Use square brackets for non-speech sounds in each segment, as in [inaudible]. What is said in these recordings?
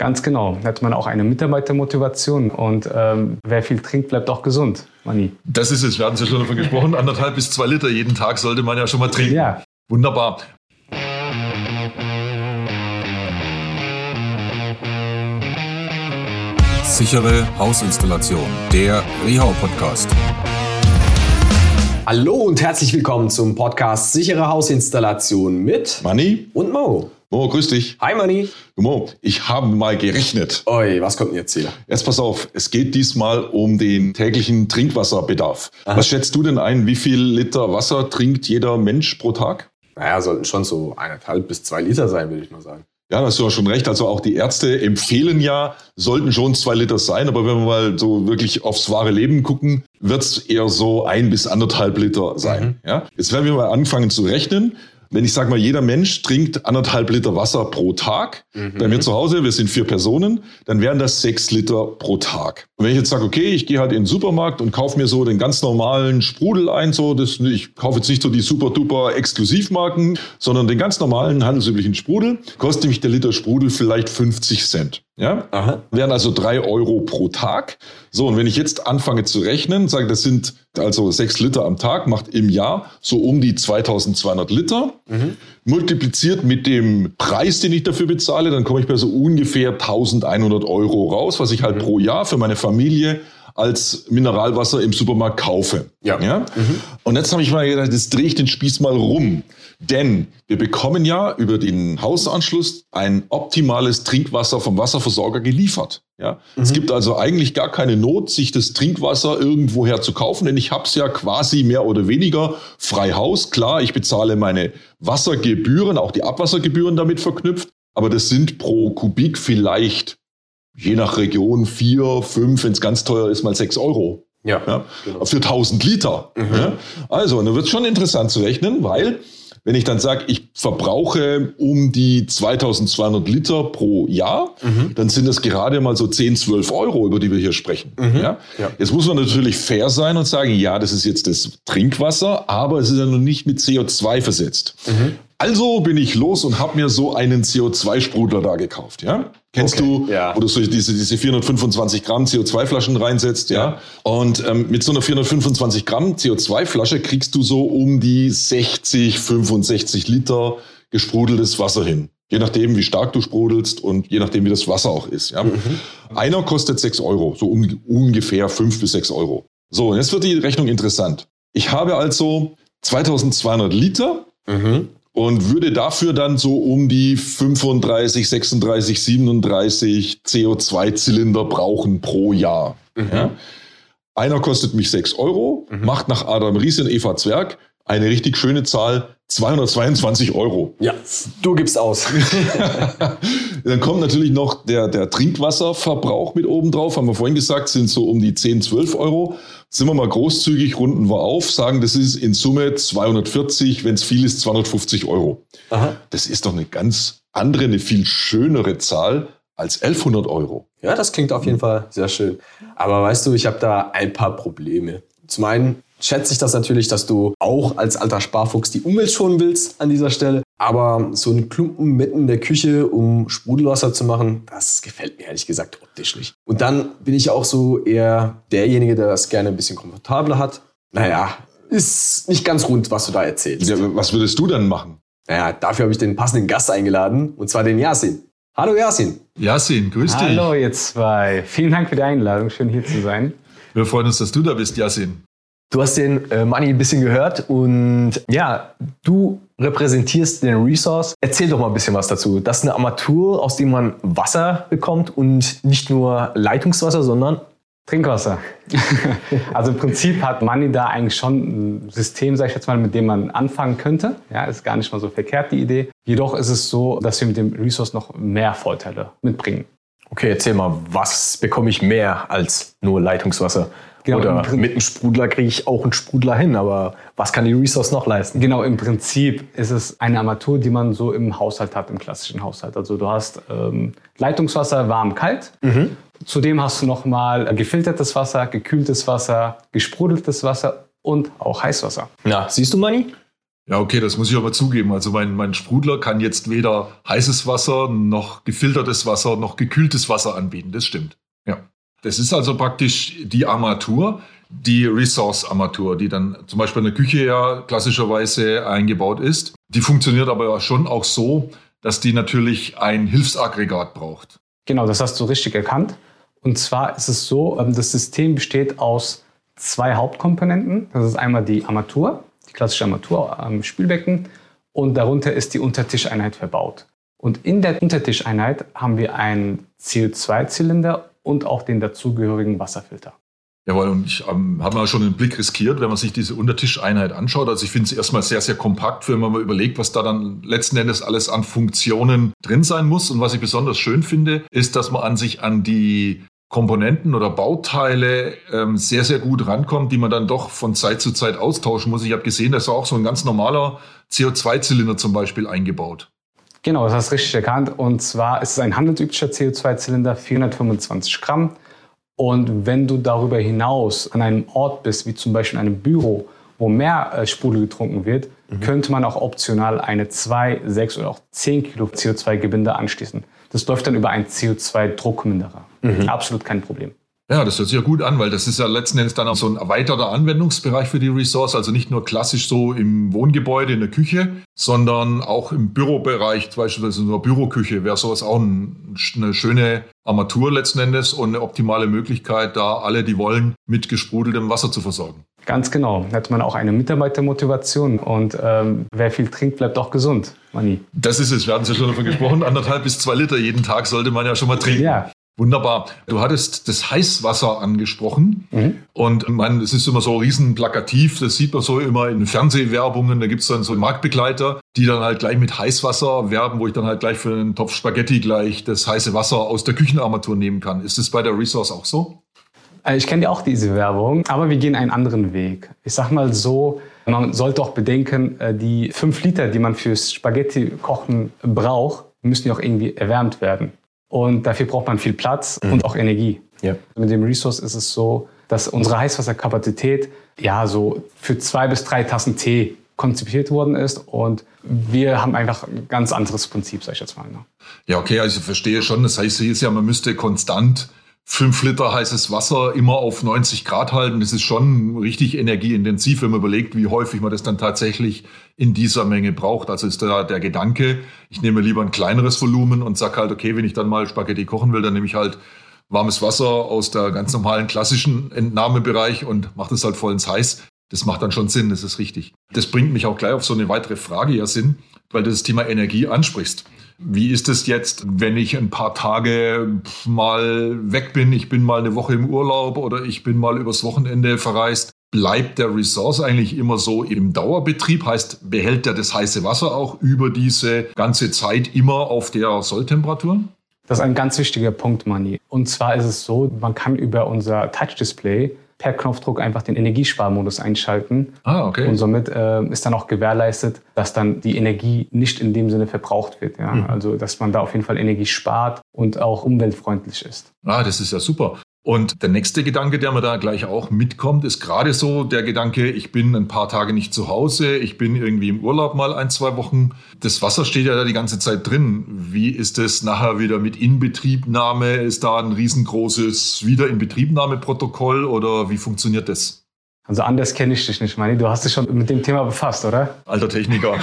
Ganz genau. Da hat man auch eine Mitarbeitermotivation und ähm, wer viel trinkt, bleibt auch gesund. Mani. Das ist es, wir hatten es ja schon davon gesprochen. Anderthalb bis zwei Liter jeden Tag sollte man ja schon mal trinken. Ja. Wunderbar. Sichere Hausinstallation, der Rehau Podcast. Hallo und herzlich willkommen zum Podcast Sichere Hausinstallation mit Manni? und Mo. Mo, grüß dich. Hi Manni. Mo, ich habe mal gerechnet. Oi, was kommt denn jetzt hier? Jetzt pass auf, es geht diesmal um den täglichen Trinkwasserbedarf. Was schätzt du denn ein, wie viel Liter Wasser trinkt jeder Mensch pro Tag? Naja, sollten schon so eineinhalb bis zwei Liter sein, würde ich mal sagen. Ja, da hast du ja schon recht. Also auch die Ärzte empfehlen ja, sollten schon zwei Liter sein. Aber wenn wir mal so wirklich aufs wahre Leben gucken, wird's eher so ein bis anderthalb Liter sein. Ja? Jetzt werden wir mal anfangen zu rechnen. Wenn ich sage mal, jeder Mensch trinkt anderthalb Liter Wasser pro Tag, bei mir zu Hause, wir sind vier Personen, dann wären das sechs Liter pro Tag. Und wenn ich jetzt sage, okay, ich gehe halt in den Supermarkt und kaufe mir so den ganz normalen Sprudel ein, so das, ich kaufe jetzt nicht so die super duper Exklusivmarken, sondern den ganz normalen handelsüblichen Sprudel, kostet mich der Liter Sprudel vielleicht 50 Cent. Ja? Aha. Wären also drei Euro pro Tag. So, und wenn ich jetzt anfange zu rechnen, sage, das sind also sechs Liter am Tag, macht im Jahr so um die 2200 Liter. Multipliziert mit dem Preis, den ich dafür bezahle, dann komme ich bei so ungefähr 1100 Euro raus, was ich halt pro Jahr für meine Familie als Mineralwasser im Supermarkt kaufe. Ja. Und jetzt habe ich mal gedacht, jetzt drehe ich den Spieß mal rum. Denn wir bekommen ja über den Hausanschluss ein optimales Trinkwasser vom Wasserversorger geliefert. Ja? Es gibt also eigentlich gar keine Not, sich das Trinkwasser irgendwoher zu kaufen, denn ich habe es ja quasi mehr oder weniger frei Haus. Klar, ich bezahle meine Wassergebühren, auch die Abwassergebühren damit verknüpft, aber das sind pro Kubik vielleicht je nach Region vier, fünf, wenn es ganz teuer ist, mal sechs Euro. Ja. Ja, Genau. Für 1000 Liter. Ja. Also, dann wird es schon interessant zu rechnen, weil wenn ich dann sage, ich verbrauche um die 2200 Liter pro Jahr, dann sind das gerade mal so 10, 12 Euro, über die wir hier sprechen. Ja? Ja. Jetzt muss man natürlich fair sein und sagen, ja, das ist jetzt das Trinkwasser, aber es ist ja noch nicht mit CO2 versetzt. Also bin ich los und habe mir so einen CO2-Sprudler da gekauft. Ja? Kennst Okay, du, ja. wo du so diese, diese 425 Gramm CO2-Flaschen reinsetzt, ja? Und ähm, mit so einer 425 Gramm CO2-Flasche kriegst du so um die 60, 65 Liter gesprudeltes Wasser hin. Je nachdem, wie stark du sprudelst und je nachdem, wie das Wasser auch ist. Ja? Einer kostet 6 Euro, so um, ungefähr 5 bis 6 Euro. So, und jetzt wird die Rechnung interessant. Ich habe also 2200 Liter Mhm. Und würde dafür dann so um die 35, 36, 37 CO2-Zylinder brauchen pro Jahr. Ja? Einer kostet mich 6 Euro, macht nach Adam Ries und Eva Zwerg eine richtig schöne Zahl, 222 Euro. Ja, du gibst aus. [laughs] Dann kommt natürlich noch der, der Trinkwasserverbrauch mit oben drauf. Haben wir vorhin gesagt, sind so um die 10, 12 Euro. Sind wir mal großzügig, runden wir auf, sagen, das ist in Summe 240, wenn es viel ist, 250 Euro. Aha. Das ist doch eine ganz andere, eine viel schönere Zahl als 1100 Euro. Ja, das klingt auf jeden Fall sehr schön. Aber weißt du, ich habe da ein paar Probleme. Zum einen schätze ich das natürlich, dass du auch als alter Sparfuchs die Umwelt schonen willst an dieser Stelle. Aber so einen Klumpen mitten in der Küche, um Sprudelwasser zu machen, das gefällt mir ehrlich gesagt optisch nicht. Und dann bin ich auch so eher derjenige, der das gerne ein bisschen komfortabler hat. Naja, ist nicht ganz rund, was du da erzählst. Ja, was würdest du dann machen? Naja, dafür habe ich den passenden Gast eingeladen, und zwar den Yasin. Hallo Yasin. Yasin, grüß dich. Hallo, ihr zwei. Vielen Dank für die Einladung. Schön hier zu sein. Wir freuen uns, dass du da bist, Yasin. Du hast den äh, Money ein bisschen gehört und ja, du repräsentierst den Resource. Erzähl doch mal ein bisschen was dazu. Das ist eine Armatur, aus dem man Wasser bekommt und nicht nur Leitungswasser, sondern Trinkwasser. [laughs] also im Prinzip hat Money da eigentlich schon ein System, sag ich jetzt mal, mit dem man anfangen könnte. Ja, ist gar nicht mal so verkehrt, die Idee. Jedoch ist es so, dass wir mit dem Resource noch mehr Vorteile mitbringen. Okay, erzähl mal, was bekomme ich mehr als nur Leitungswasser? Genau, Oder Prin- mit einem Sprudler kriege ich auch einen Sprudler hin, aber was kann die Resource noch leisten? Genau, im Prinzip ist es eine Armatur, die man so im Haushalt hat, im klassischen Haushalt. Also du hast ähm, Leitungswasser, warm, kalt. Zudem hast du nochmal gefiltertes Wasser, gekühltes Wasser, gesprudeltes Wasser und auch Heißwasser. Na, siehst du, Money? Ja, okay, das muss ich aber zugeben. Also mein, mein Sprudler kann jetzt weder heißes Wasser noch gefiltertes Wasser noch gekühltes Wasser anbieten. Das stimmt. Das ist also praktisch die Armatur, die Resource-Armatur, die dann zum Beispiel in der Küche ja klassischerweise eingebaut ist. Die funktioniert aber schon auch so, dass die natürlich ein Hilfsaggregat braucht. Genau, das hast du richtig erkannt. Und zwar ist es so, ähm, das System besteht aus zwei Hauptkomponenten. Das ist einmal die Armatur, die klassische Armatur am Spülbecken und darunter ist die Untertischeinheit verbaut. Und in der Untertischeinheit haben wir einen CO2-Zylinder und auch den dazugehörigen Wasserfilter. Jawohl, und ich ähm, habe mal schon einen Blick riskiert, wenn man sich diese Untertischeinheit anschaut. Also ich finde es erstmal sehr, sehr kompakt, wenn man mal überlegt, was da dann letzten Endes alles an Funktionen drin sein muss. Und was ich besonders schön finde, ist, dass man an sich an die Komponenten oder Bauteile ähm, sehr, sehr gut rankommt, die man dann doch von Zeit zu Zeit austauschen muss. Ich habe gesehen, da ist auch so ein ganz normaler CO2-Zylinder zum Beispiel eingebaut. Genau, das hast du richtig erkannt. Und zwar ist es ein handelsüblicher CO2-Zylinder, 425 Gramm. Und wenn du darüber hinaus an einem Ort bist, wie zum Beispiel in einem Büro, wo mehr äh, Sprudel getrunken wird, mhm. könnte man auch optional eine 2, 6 oder auch 10 Kilo CO2-Gebinde anschließen. Das läuft dann über einen CO2-Druckminderer. Mhm. Absolut kein Problem. Ja, das hört sich ja gut an, weil das ist ja letzten Endes dann auch so ein erweiterter Anwendungsbereich für die Resource. Also nicht nur klassisch so im Wohngebäude, in der Küche, sondern auch im Bürobereich, beispielsweise in der Büroküche, wäre sowas auch ein, eine schöne Armatur letzten Endes und eine optimale Möglichkeit, da alle, die wollen, mit gesprudeltem Wasser zu versorgen. Ganz genau. Da hat man auch eine Mitarbeitermotivation und ähm, wer viel trinkt, bleibt auch gesund. Mani. Das ist es, wir hatten es ja schon davon gesprochen, anderthalb bis zwei Liter jeden Tag sollte man ja schon mal trinken. Ja. Wunderbar. Du hattest das Heißwasser angesprochen. Mhm. Und man, es ist immer so riesen plakativ. Das sieht man so immer in Fernsehwerbungen. Da gibt es dann so Marktbegleiter, die dann halt gleich mit Heißwasser werben, wo ich dann halt gleich für einen Topf Spaghetti gleich das heiße Wasser aus der Küchenarmatur nehmen kann. Ist das bei der Resource auch so? Äh, ich kenne ja auch diese Werbung, aber wir gehen einen anderen Weg. Ich sag mal so, man sollte auch bedenken, äh, die fünf Liter, die man fürs Spaghetti-Kochen braucht, müssen ja auch irgendwie erwärmt werden. Und dafür braucht man viel Platz mhm. und auch Energie. Ja. Mit dem Resource ist es so, dass unsere Heißwasserkapazität ja so für zwei bis drei Tassen Tee konzipiert worden ist und wir haben einfach ein ganz anderes Prinzip, sag ich jetzt mal. Ne? Ja, okay, also ich verstehe schon. Das heißt hier ist ja, man müsste konstant fünf Liter heißes Wasser immer auf 90 Grad halten. Das ist schon richtig energieintensiv, wenn man überlegt, wie häufig man das dann tatsächlich in dieser Menge braucht. Also ist da der Gedanke, ich nehme lieber ein kleineres Volumen und sage halt, okay, wenn ich dann mal Spaghetti kochen will, dann nehme ich halt warmes Wasser aus der ganz normalen klassischen Entnahmebereich und mache das halt voll ins Heiß. Das macht dann schon Sinn, das ist richtig. Das bringt mich auch gleich auf so eine weitere Frage ja Sinn, weil du das Thema Energie ansprichst. Wie ist es jetzt, wenn ich ein paar Tage mal weg bin? Ich bin mal eine Woche im Urlaub oder ich bin mal übers Wochenende verreist. Bleibt der Resource eigentlich immer so im Dauerbetrieb? Heißt, behält er das heiße Wasser auch über diese ganze Zeit immer auf der Solltemperatur? Das ist ein ganz wichtiger Punkt, Mani. Und zwar ist es so, man kann über unser Touch-Display per Knopfdruck einfach den Energiesparmodus einschalten. Ah, okay. Und somit äh, ist dann auch gewährleistet, dass dann die Energie nicht in dem Sinne verbraucht wird. Ja? Mhm. Also, dass man da auf jeden Fall Energie spart und auch umweltfreundlich ist. Ah, das ist ja super. Und der nächste Gedanke, der mir da gleich auch mitkommt, ist gerade so der Gedanke, ich bin ein paar Tage nicht zu Hause, ich bin irgendwie im Urlaub mal ein, zwei Wochen. Das Wasser steht ja da die ganze Zeit drin. Wie ist es nachher wieder mit Inbetriebnahme? Ist da ein riesengroßes Wiederinbetriebnahmeprotokoll oder wie funktioniert das? Also anders kenne ich dich nicht, Mani. Du hast dich schon mit dem Thema befasst, oder? Alter Techniker.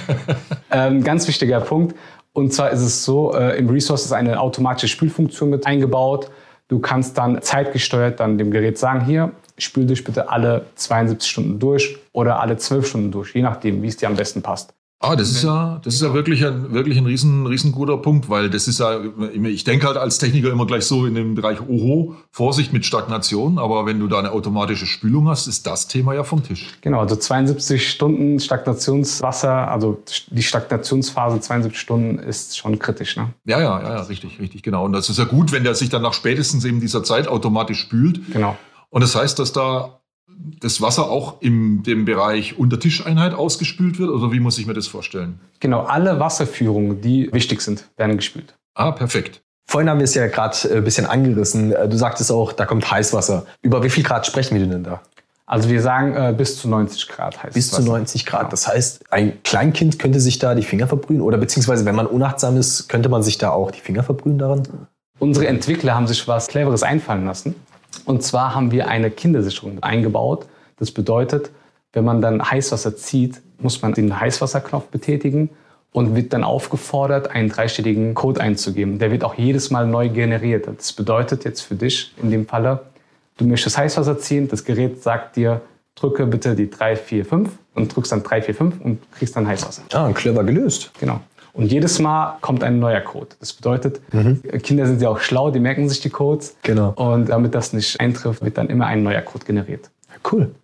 [laughs] ähm, ganz wichtiger Punkt. Und zwar ist es so, äh, im Resource ist eine automatische Spülfunktion mit eingebaut. Du kannst dann zeitgesteuert dann dem Gerät sagen, hier, spül dich bitte alle 72 Stunden durch oder alle 12 Stunden durch, je nachdem, wie es dir am besten passt. Ah, das ist ja, das ist ja wirklich ein, wirklich ein riesen, riesen guter Punkt, weil das ist ja, ich denke halt als Techniker immer gleich so in dem Bereich, oho, Vorsicht mit Stagnation, aber wenn du da eine automatische Spülung hast, ist das Thema ja vom Tisch. Genau, also 72 Stunden Stagnationswasser, also die Stagnationsphase 72 Stunden ist schon kritisch, ne? Ja, ja, ja, ja, richtig, richtig, genau. Und das ist ja gut, wenn der sich dann nach spätestens eben dieser Zeit automatisch spült. Genau. Und das heißt, dass da das Wasser auch in dem Bereich Untertischeinheit ausgespült wird? Oder wie muss ich mir das vorstellen? Genau, alle Wasserführungen, die wichtig sind, werden gespült. Ah, perfekt. Vorhin haben wir es ja gerade ein äh, bisschen angerissen. Äh, du sagtest auch, da kommt Heißwasser. Über wie viel Grad sprechen wir denn da? Also wir sagen äh, bis zu 90 Grad heißt Bis zu Wasser. 90 Grad. Das heißt, ein Kleinkind könnte sich da die Finger verbrühen oder beziehungsweise wenn man unachtsam ist, könnte man sich da auch die Finger verbrühen daran? Unsere Entwickler haben sich was Cleveres einfallen lassen. Und zwar haben wir eine Kindersicherung eingebaut. Das bedeutet, wenn man dann Heißwasser zieht, muss man den Heißwasserknopf betätigen und wird dann aufgefordert, einen dreistelligen Code einzugeben. Der wird auch jedes Mal neu generiert. Das bedeutet jetzt für dich in dem Falle, du möchtest Heißwasser ziehen, das Gerät sagt dir, drücke bitte die 3, 4, 5 und drückst dann 3, 4, 5 und kriegst dann Heißwasser. Ah, clever gelöst. Genau. Und jedes Mal kommt ein neuer Code. Das bedeutet, Kinder sind ja auch schlau, die merken sich die Codes. Genau. Und damit das nicht eintrifft, wird dann immer ein neuer Code generiert. Cool.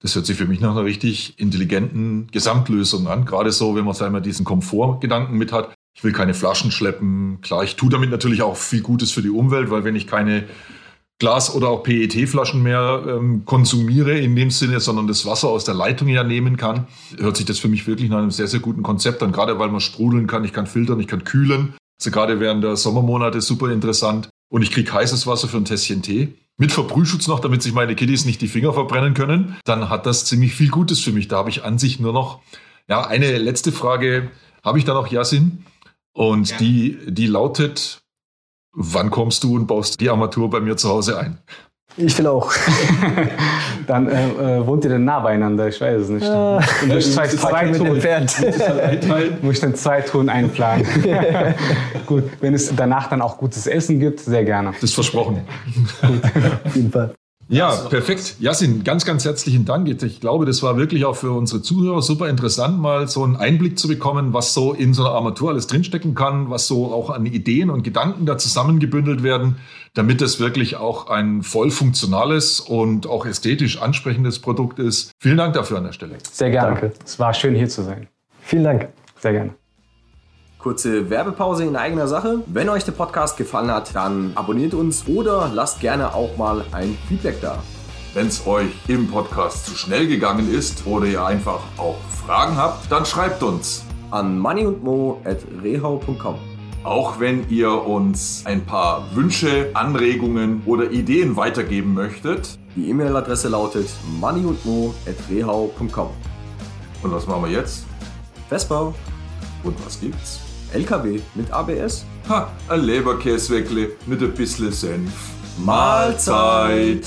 Das hört sich für mich nach einer richtig intelligenten Gesamtlösung an. Gerade so, wenn man so einmal diesen Komfortgedanken mit hat. Ich will keine Flaschen schleppen. Klar, ich tue damit natürlich auch viel Gutes für die Umwelt, weil wenn ich keine Glas- oder auch PET-Flaschen mehr ähm, konsumiere in dem Sinne, sondern das Wasser aus der Leitung ja nehmen kann, hört sich das für mich wirklich nach einem sehr, sehr guten Konzept an. Gerade weil man sprudeln kann, ich kann filtern, ich kann kühlen. Also gerade während der Sommermonate super interessant. Und ich kriege heißes Wasser für ein Tässchen Tee. Mit Verbrühschutz noch, damit sich meine Kiddies nicht die Finger verbrennen können. Dann hat das ziemlich viel Gutes für mich. Da habe ich an sich nur noch, ja, eine letzte Frage habe ich da noch, Yasin. Und die, die lautet, wann kommst du und baust die Armatur bei mir zu Hause ein? Ich will auch. [laughs] Dann äh, äh, wohnt ihr denn nah beieinander? Ich weiß es nicht. Ah. Und durch zwei, zwei Touren, entfernt. [laughs] muss ich dann zwei Touren einplanen. [laughs] Gut, wenn es danach dann auch gutes Essen gibt, sehr gerne. Das ist versprochen. Auf jeden Fall. Ja, perfekt. Jasin, ganz, ganz herzlichen Dank. Ich glaube, das war wirklich auch für unsere Zuhörer super interessant, mal so einen Einblick zu bekommen, was so in so einer Armatur alles drinstecken kann, was so auch an Ideen und Gedanken da zusammengebündelt werden, damit es wirklich auch ein voll funktionales und auch ästhetisch ansprechendes Produkt ist. Vielen Dank dafür an der Stelle. Sehr gerne. Danke. Es war schön hier zu sein. Vielen Dank. Sehr gerne. Kurze Werbepause in eigener Sache. Wenn euch der Podcast gefallen hat, dann abonniert uns oder lasst gerne auch mal ein Feedback da. Wenn es euch im Podcast zu schnell gegangen ist oder ihr einfach auch Fragen habt, dann schreibt uns. An moneyundmo.rehau.com. Auch wenn ihr uns ein paar Wünsche, Anregungen oder Ideen weitergeben möchtet. Die E-Mail-Adresse lautet moneyundmo.rehau.com. Und was machen wir jetzt? Vespa, Und was gibt's? LKW mit ABS. Ha, ein Leberkäsweckle mit ein bisschen Senf. Mahlzeit!